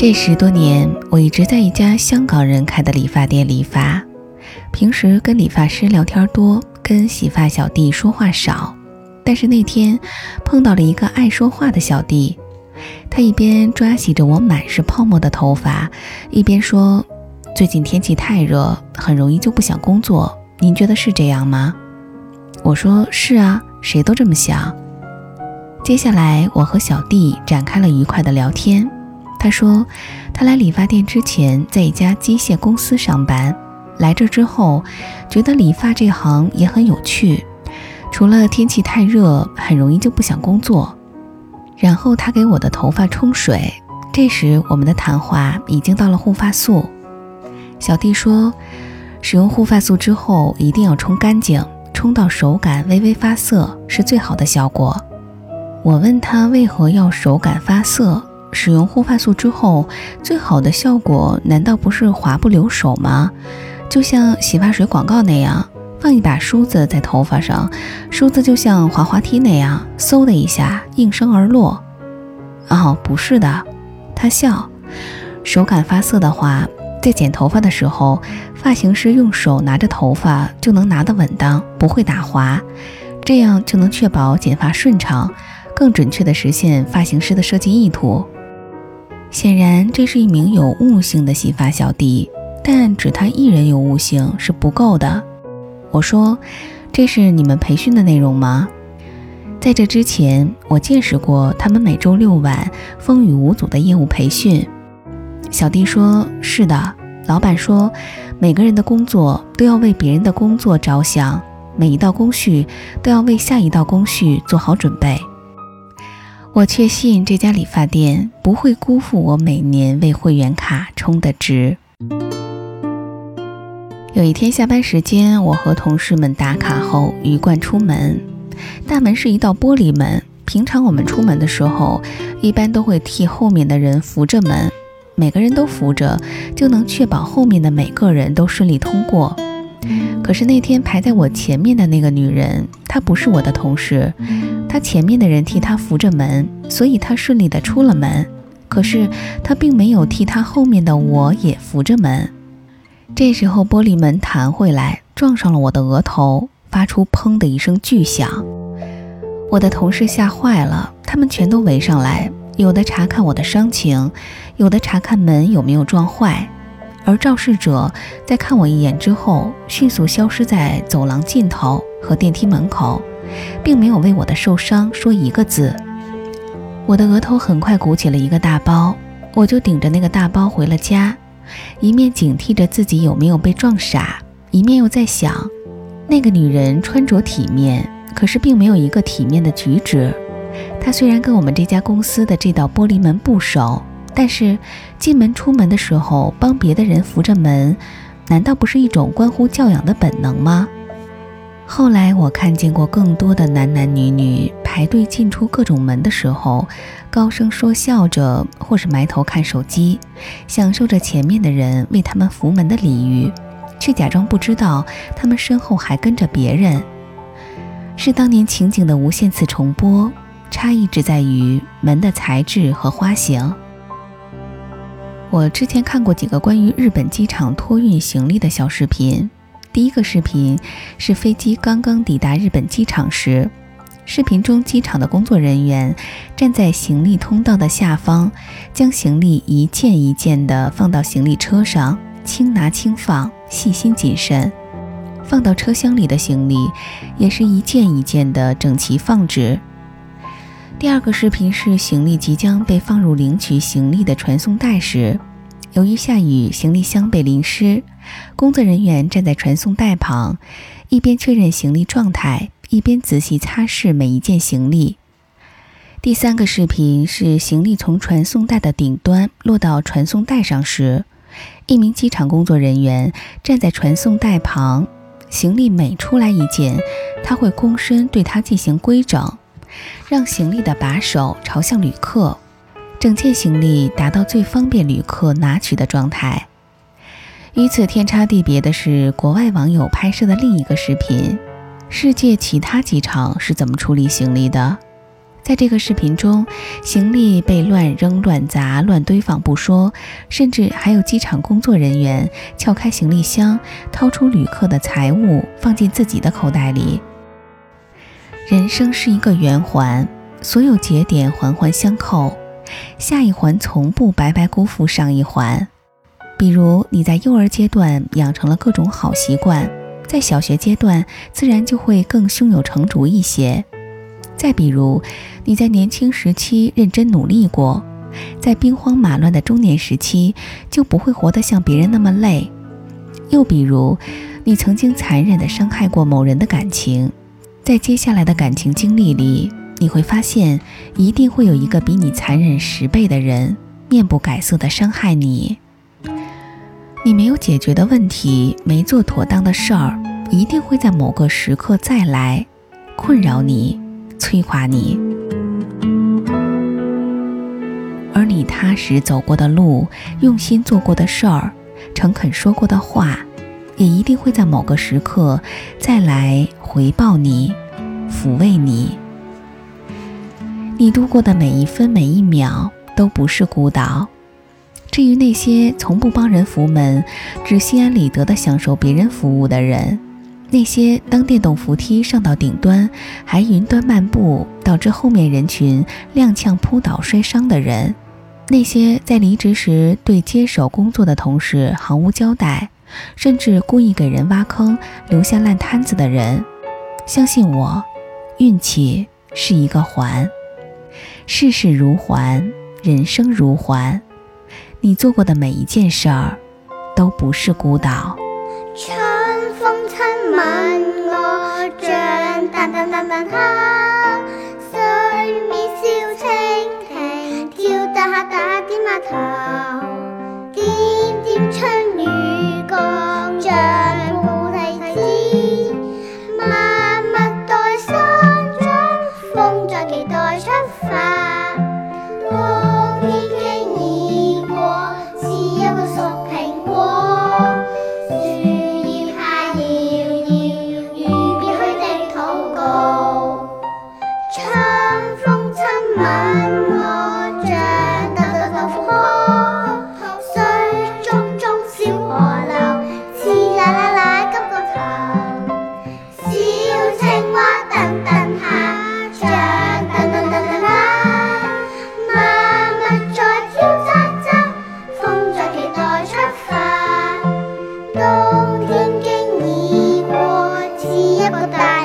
这十多年，我一直在一家香港人开的理发店理发。平时跟理发师聊天多，跟洗发小弟说话少。但是那天碰到了一个爱说话的小弟，他一边抓洗着我满是泡沫的头发，一边说：“最近天气太热，很容易就不想工作。您觉得是这样吗？”我说：“是啊，谁都这么想。”接下来，我和小弟展开了愉快的聊天。他说，他来理发店之前在一家机械公司上班，来这之后觉得理发这行也很有趣，除了天气太热，很容易就不想工作。然后他给我的头发冲水，这时我们的谈话已经到了护发素。小弟说，使用护发素之后一定要冲干净，冲到手感微微发涩是最好的效果。我问他为何要手感发涩？使用护发素之后，最好的效果难道不是滑不留手吗？就像洗发水广告那样，放一把梳子在头发上，梳子就像滑滑梯那样，嗖的一下应声而落。哦，不是的，他笑。手感发涩的话，在剪头发的时候，发型师用手拿着头发就能拿得稳当，不会打滑，这样就能确保剪发顺畅，更准确地实现发型师的设计意图。显然，这是一名有悟性的洗发小弟，但只他一人有悟性是不够的。我说：“这是你们培训的内容吗？”在这之前，我见识过他们每周六晚风雨无阻的业务培训。小弟说：“是的，老板说，每个人的工作都要为别人的工作着想，每一道工序都要为下一道工序做好准备。”我确信这家理发店不会辜负我每年为会员卡充的值。有一天下班时间，我和同事们打卡后鱼贯出门，大门是一道玻璃门。平常我们出门的时候，一般都会替后面的人扶着门，每个人都扶着，就能确保后面的每个人都顺利通过。可是那天排在我前面的那个女人，她不是我的同事，他前面的人替他扶着门，所以他顺利的出了门。可是他并没有替他后面的我也扶着门。这时候玻璃门弹回来，撞上了我的额头，发出砰的一声巨响。我的同事吓坏了，他们全都围上来，有的查看我的伤情，有的查看门有没有撞坏。而肇事者在看我一眼之后，迅速消失在走廊尽头和电梯门口，并没有为我的受伤说一个字。我的额头很快鼓起了一个大包，我就顶着那个大包回了家，一面警惕着自己有没有被撞傻，一面又在想，那个女人穿着体面，可是并没有一个体面的举止。她虽然跟我们这家公司的这道玻璃门不熟。但是进门出门的时候帮别的人扶着门，难道不是一种关乎教养的本能吗？后来我看见过更多的男男女女排队进出各种门的时候，高声说笑着，或是埋头看手机，享受着前面的人为他们扶门的礼遇，却假装不知道他们身后还跟着别人。是当年情景的无限次重播，差异只在于门的材质和花型。我之前看过几个关于日本机场托运行李的小视频。第一个视频是飞机刚刚抵达日本机场时，视频中机场的工作人员站在行李通道的下方，将行李一件一件地放到行李车上，轻拿轻放，细心谨慎。放到车厢里的行李也是一件一件的整齐放置。第二个视频是行李即将被放入领取行李的传送带时，由于下雨，行李箱被淋湿，工作人员站在传送带旁，一边确认行李状态，一边仔细擦拭每一件行李。第三个视频是行李从传送带的顶端落到传送带上时，一名机场工作人员站在传送带旁，行李每出来一件，他会躬身对它进行规整。让行李的把手朝向旅客，整件行李达到最方便旅客拿取的状态。与此天差地别的是，国外网友拍摄的另一个视频：世界其他机场是怎么处理行李的？在这个视频中，行李被乱扔、乱砸、乱堆放不说，甚至还有机场工作人员撬开行李箱，掏出旅客的财物放进自己的口袋里。人生是一个圆环，所有节点环环相扣，下一环从不白白辜负上一环。比如你在幼儿阶段养成了各种好习惯，在小学阶段自然就会更胸有成竹一些。再比如，你在年轻时期认真努力过，在兵荒马乱的中年时期就不会活得像别人那么累。又比如，你曾经残忍地伤害过某人的感情，在接下来的感情经历里，你会发现一定会有一个比你残忍十倍的人，面不改色的伤害你。你没有解决的问题，没做妥当的事儿，一定会在某个时刻再来，困扰你。摧垮你，而你踏实走过的路、用心做过的事儿、诚恳说过的话，也一定会在某个时刻再来回报你、抚慰你。你度过的每一分每一秒都不是孤岛。至于那些从不帮人扶门，只心安理得地享受别人服务的人。那些当电动扶梯上到顶端，还云端漫步，导致后面人群踉跄扑倒摔伤的人；那些在离职时对接手工作的同事毫无交代，甚至故意给人挖坑留下烂摊子的人，相信我，运气是一个环，事事如环人生如环你做过的每一件事儿都不是孤岛。春风亲吻我像水面小蜻蜓跳弹哈弹哈点头。点点春不打